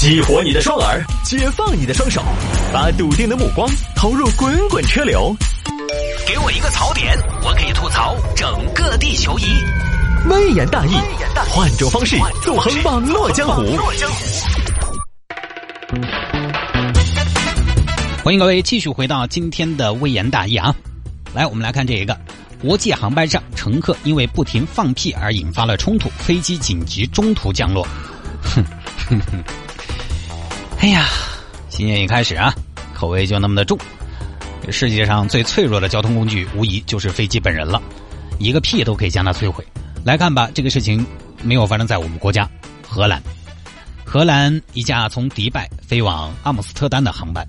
激活你的双耳，解放你的双手，把笃定的目光投入滚滚车流。给我一个槽点，我可以吐槽整个地球仪。微言大义，换种方式纵横网络江湖。欢迎各位继续回到今天的微言大义啊！来，我们来看这一个：国际航班上乘客因为不停放屁而引发了冲突，飞机紧急中途降落。哼哼哼！哎呀，新年一开始啊，口味就那么的重。世界上最脆弱的交通工具，无疑就是飞机本人了，一个屁都可以将它摧毁。来看吧，这个事情没有发生在我们国家，荷兰。荷兰一架从迪拜飞往阿姆斯特丹的航班。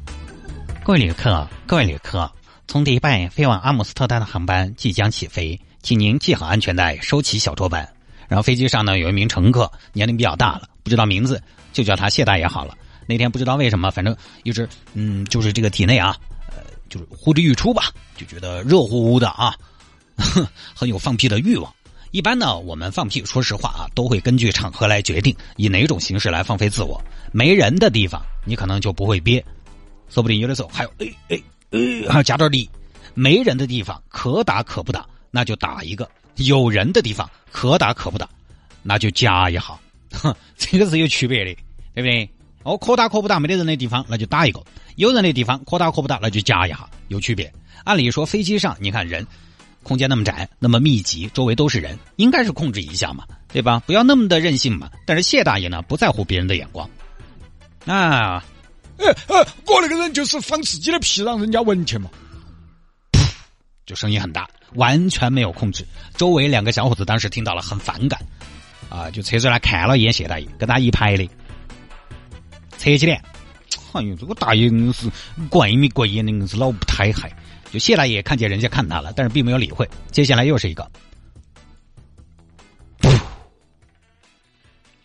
各位旅客，各位旅客，从迪拜飞往阿姆斯特丹的航班即将起飞，请您系好安全带，收起小桌板。然后飞机上呢，有一名乘客，年龄比较大了，不知道名字，就叫他谢大爷好了。那天不知道为什么，反正一直嗯，就是这个体内啊，呃，就是呼之欲出吧，就觉得热乎乎的啊，很有放屁的欲望。一般呢，我们放屁，说实话啊，都会根据场合来决定，以哪种形式来放飞自我。没人的地方，你可能就不会憋。说不定有的时候还有哎哎哎，还要加点力。没人的地方可打可不打，那就打一个；有人的地方可打可不打，那就加一下。哼，这个是有区别的，对不对？哦，可打可不打，没得人的地方那就打一个；有人的地方可打可不打，那就加一下，有区别。按理说飞机上，你看人空间那么窄，那么密集，周围都是人，应该是控制一下嘛，对吧？不要那么的任性嘛。但是谢大爷呢，不在乎别人的眼光，啊。呃呃，我那个人就是放自己的屁，让人家闻去嘛。就声音很大，完全没有控制。周围两个小伙子当时听到了，很反感，啊，就侧出来看了一眼谢大爷，跟他一排的，扯起来。哎呦，这个大爷硬是怪咪怪眼的，硬是老不太害。就谢大爷看见人家看他了，但是并没有理会。接下来又是一个，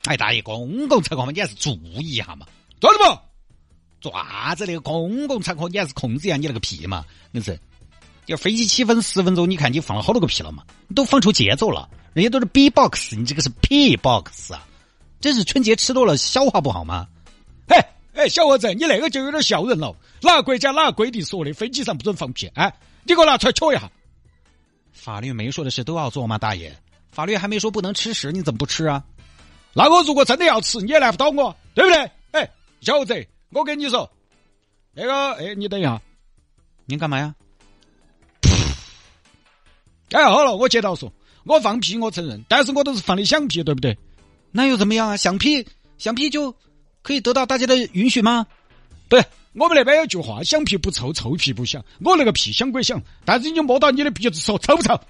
哎，大爷，公共场合嘛你还是注意一下嘛，抓住不？抓子那个公共场合，你还是控制一下你那个屁嘛？那是，要飞机起飞十分钟，你看你放了好多个屁了嘛？你都放出节奏了，人家都是 B box，你这个是 P box 啊！这是春节吃多了消化不好吗？嘿，哎，小伙子，你那个就有点笑人了。哪个国家哪个规定说的飞机上不准放屁？哎，你给我拿出来瞧一下。法律没说的事都要做吗，大爷？法律还没说不能吃屎，你怎么不吃啊？那我如果真的要吃，你也难不倒我，对不对？哎，小伙子。我跟你说，那个，哎，你等一下，你干嘛呀？哎，好了，我接到说，我放屁我承认，但是我都是放的响屁，对不对？那又怎么样啊？响屁，响屁就可以得到大家的允许吗？对，我们那边有句话，响屁不臭，臭屁不响。我那个屁响归响，但是你摸到你的鼻子说臭不臭？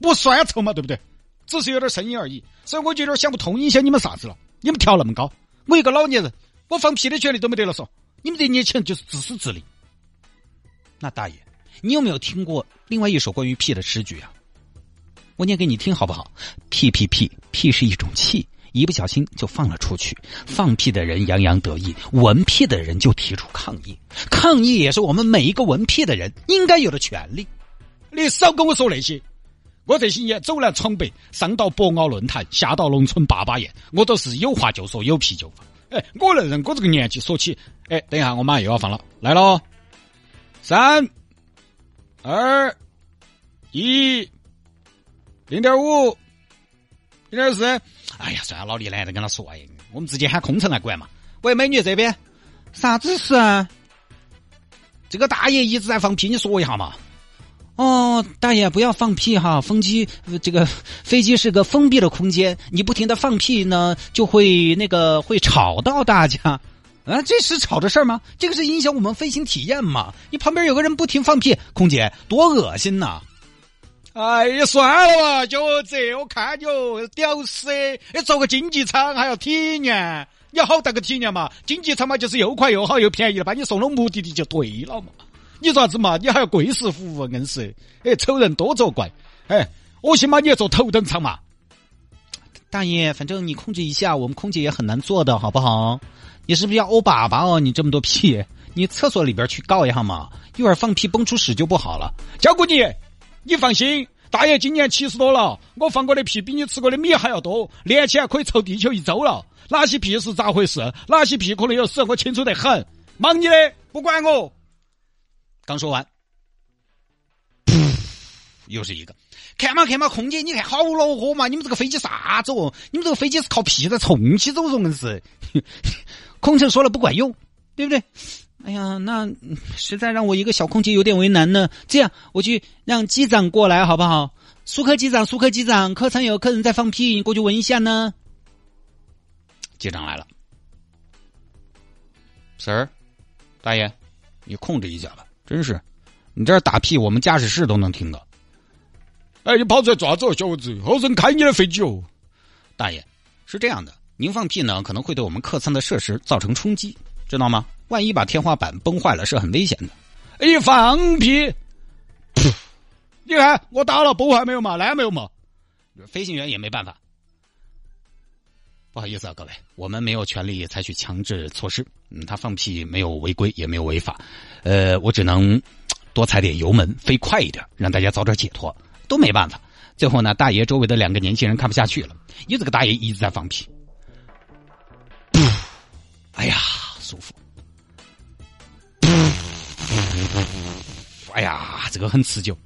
不算臭嘛，对不对？只是有点声音而已，所以我就有点想不通，影响你们啥子了？你们调那么高，我一个老年人。我放屁的权利都没得了，说你们这年轻人就是自私自利。那大爷，你有没有听过另外一首关于屁的诗句啊？我念给你听好不好？屁屁屁屁是一种气，一不小心就放了出去。放屁的人洋洋得意，闻屁的人就提出抗议。抗议也是我们每一个闻屁的人应该有的权利。你少跟我说那些，我这些年走南闯北，上到博鳌论坛，下到农村坝坝宴，我都是有话就说，有屁就放。哎，我能人，我这个年纪说起，哎，等一下，我马上又要放了，来喽，三、二、一，零点五，零点四，哎呀，算了，老李懒得跟他说，哎，我们直接喊空乘来管嘛。喂，美女这边，啥子事啊？这个大爷一直在放屁，你说一下嘛。哦，大爷不要放屁哈！风机这个飞机是个封闭的空间，你不停的放屁呢，就会那个会吵到大家啊！这是吵的事儿吗？这个是影响我们飞行体验嘛？你旁边有个人不停放屁，空姐多恶心呐！哎呀，算了吧，就这，我看你哦，屌丝！你坐个经济舱还要体验，你好大个体验嘛？经济舱嘛，就是又快又好又便宜的，把你送到目的地就对了嘛。你啥子嘛？你还要贵式服务，硬是哎，丑人多作怪哎！我起码你要坐头等舱嘛。大爷，反正你控制一下，我们空姐也很难做的，好不好？你是不是要欧爸爸哦？你这么多屁，你厕所里边去告一下嘛！一会儿放屁崩出屎就不好了。交给你，你放心，大爷今年七十多了，我放过的屁比你吃过的米还要多，连起来可以凑地球一周了。哪些屁是咋回事？哪些屁可能有事？我清楚得很。忙你的，不管我。刚说完，又是一个。看嘛看嘛，空姐，你看好恼火嘛！你们这个飞机啥子哦？你们这个飞机是靠屁在冲起走，硬是。空乘说了不管用，对不对？哎呀，那实在让我一个小空姐有点为难呢。这样，我去让机长过来好不好？苏克机长，苏克机长，客舱有客人在放屁，你过去闻一下呢。机长来了，Sir，大爷，你控制一下吧。真是，你这打屁，我们驾驶室都能听到。哎，你跑出来抓子哦，小伙子！好生开你的飞机哦，大爷，是这样的，您放屁呢，可能会对我们客舱的设施造成冲击，知道吗？万一把天花板崩坏了，是很危险的。哎，放屁！你看我打了，崩坏没有嘛？来没有嘛？飞行员也没办法。不好意思啊，各位，我们没有权利采取强制措施。嗯，他放屁没有违规，也没有违法。呃，我只能多踩点油门，飞快一点，让大家早点解脱。都没办法，最后呢，大爷周围的两个年轻人看不下去了，你这个大爷一直在放屁，哎呀，舒服，哎呀，这个很持久，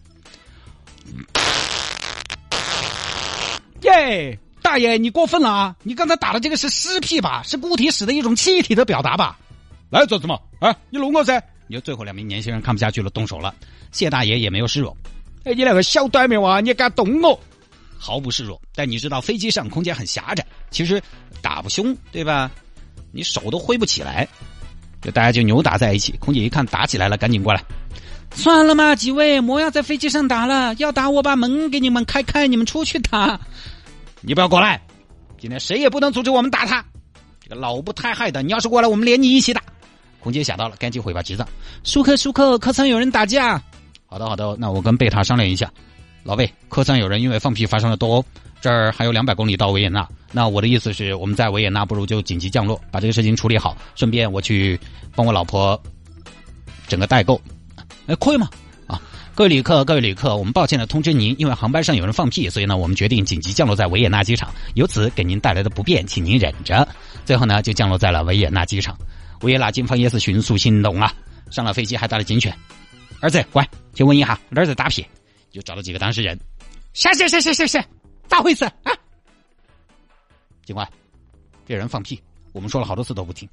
耶，大爷你过分了啊！你刚才打的这个是尸屁吧？是固体屎的一种气体的表达吧？来做什么？啊，你弄我噻！你说最后两名年轻人看不下去了，动手了，谢大爷也没有示弱。哎，你那个小短命娃，你敢动我？毫不示弱。但你知道飞机上空间很狭窄，其实打不凶，对吧？你手都挥不起来，就大家就扭打在一起。空姐一看打起来了，赶紧过来。算了嘛，几位，莫要在飞机上打了。要打我把门给你们开开，你们出去打。你不要过来，今天谁也不能阻止我们打他。这个老不太害的，你要是过来，我们连你一起打。空姐想到了，赶紧回吧机长。舒克，舒克，客舱有人打架。好的，好的，那我跟贝塔商量一下。老贝，客舱有人因为放屁发生了斗殴，这儿还有两百公里到维也纳。那我的意思是，我们在维也纳不如就紧急降落，把这个事情处理好，顺便我去帮我老婆整个代购。哎，可以吗？啊，各位旅客，各位旅客，我们抱歉的通知您，因为航班上有人放屁，所以呢，我们决定紧急降落在维也纳机场，由此给您带来的不便，请您忍着。最后呢，就降落在了维也纳机场。维也纳警方也是迅速行动啊，上了飞机还带了警犬。儿子，乖，去问一下哪儿在打屁，就找了几个当事人。是是是是是是，咋回事啊？警官，这人放屁，我们说了好多次都不听，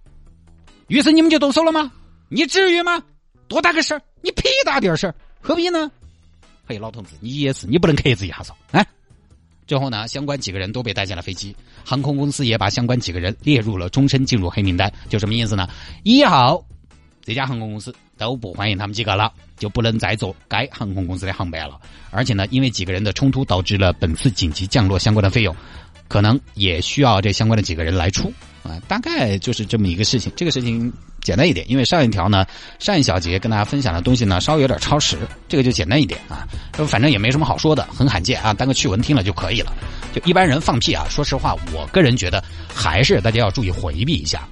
于是你们就动手了吗？你至于吗？多大个事儿？你屁大点事儿，何必呢？嘿，老同志，你也是，你不能克制一下嗦？哎，最后呢，相关几个人都被带进了飞机，航空公司也把相关几个人列入了终身进入黑名单。就什么意思呢？一号这家航空公司都不欢迎他们几个了。就不能再坐该航空公司的航班了，而且呢，因为几个人的冲突导致了本次紧急降落相关的费用，可能也需要这相关的几个人来出啊，大概就是这么一个事情。这个事情简单一点，因为上一条呢，上一小节跟大家分享的东西呢，稍微有点超时，这个就简单一点啊，反正也没什么好说的，很罕见啊，当个趣闻听了就可以了。就一般人放屁啊，说实话，我个人觉得还是大家要注意回避一下。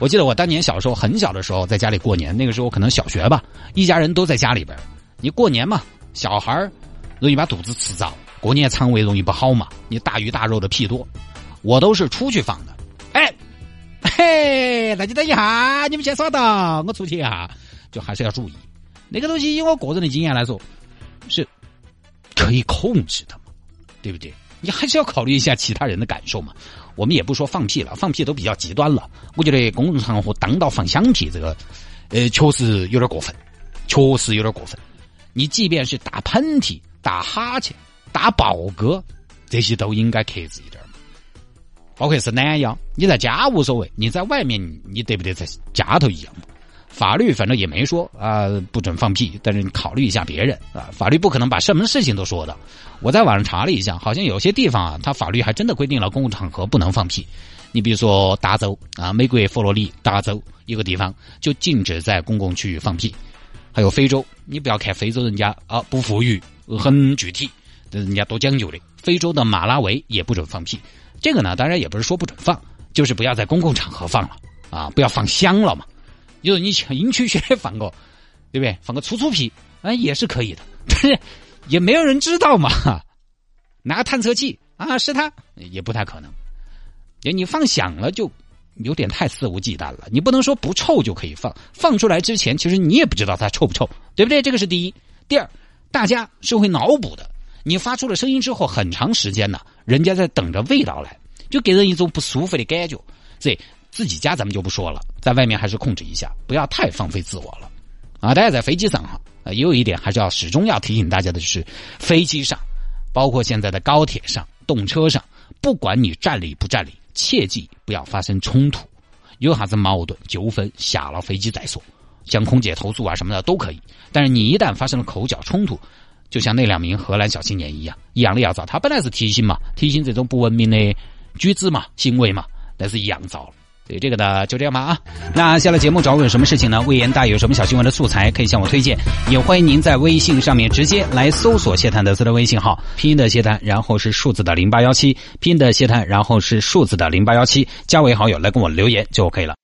我记得我当年小时候很小的时候，在家里过年，那个时候可能小学吧，一家人都在家里边。你过年嘛，小孩容易把肚子吃着，过年肠胃容易不好嘛。你大鱼大肉的屁多，我都是出去放的。哎，嘿，大家等一下，你们先耍到，我出去一下，就还是要注意。那个东西，以我个人的经验来说，是可以控制的嘛，对不对？你还是要考虑一下其他人的感受嘛。我们也不说放屁了，放屁都比较极端了。我觉得公共场合当道放响屁这个，呃，确实有点过分，确实有点过分。你即便是打喷嚏、打哈欠、打饱嗝，这些都应该克制一点包括是懒腰，你在家无所谓，你在外面你得不得在家头一样嘛？法律反正也没说啊，不准放屁，但是你考虑一下别人啊，法律不可能把什么事情都说的。我在网上查了一下，好像有些地方啊，它法律还真的规定了公共场合不能放屁。你比如说达州啊，美国佛罗里达州一个地方就禁止在公共区域放屁。还有非洲，你不要看非洲人家啊不富裕，很具体，人家多讲究的。非洲的马拉维也不准放屁。这个呢，当然也不是说不准放，就是不要在公共场合放了啊，不要放香了嘛。你说你营区区放个，对不对？放个粗粗屁，哎，也是可以的。但 是也没有人知道嘛。拿探测器啊，是他也不太可能。你放响了就有点太肆无忌惮了。你不能说不臭就可以放，放出来之前其实你也不知道它臭不臭，对不对？这个是第一。第二，大家是会脑补的。你发出了声音之后，很长时间呢，人家在等着味道来，就给人一种不舒服的感觉。所以自己家咱们就不说了，在外面还是控制一下，不要太放飞自我了。啊，大家在飞机上哈，也有一点还是要始终要提醒大家的，就是飞机上，包括现在的高铁上、动车上，不管你站立不站立，切记不要发生冲突。有啥子矛盾纠纷，下了飞机再说，向空姐投诉啊什么的都可以。但是你一旦发生了口角冲突，就像那两名荷兰小青年一样，一样的要遭。他本来是提醒嘛，提醒这种不文明的举止嘛、行为嘛，但是一样遭了。对这个的，就这样吧啊。那下了节目找我有什么事情呢？魏延大有什么小新闻的素材可以向我推荐，也欢迎您在微信上面直接来搜索谢探德斯的微信号，拼音的谢探，然后是数字的零八幺七，拼音的谢探，然后是数字的零八幺七，加为好友来跟我留言就 OK 了。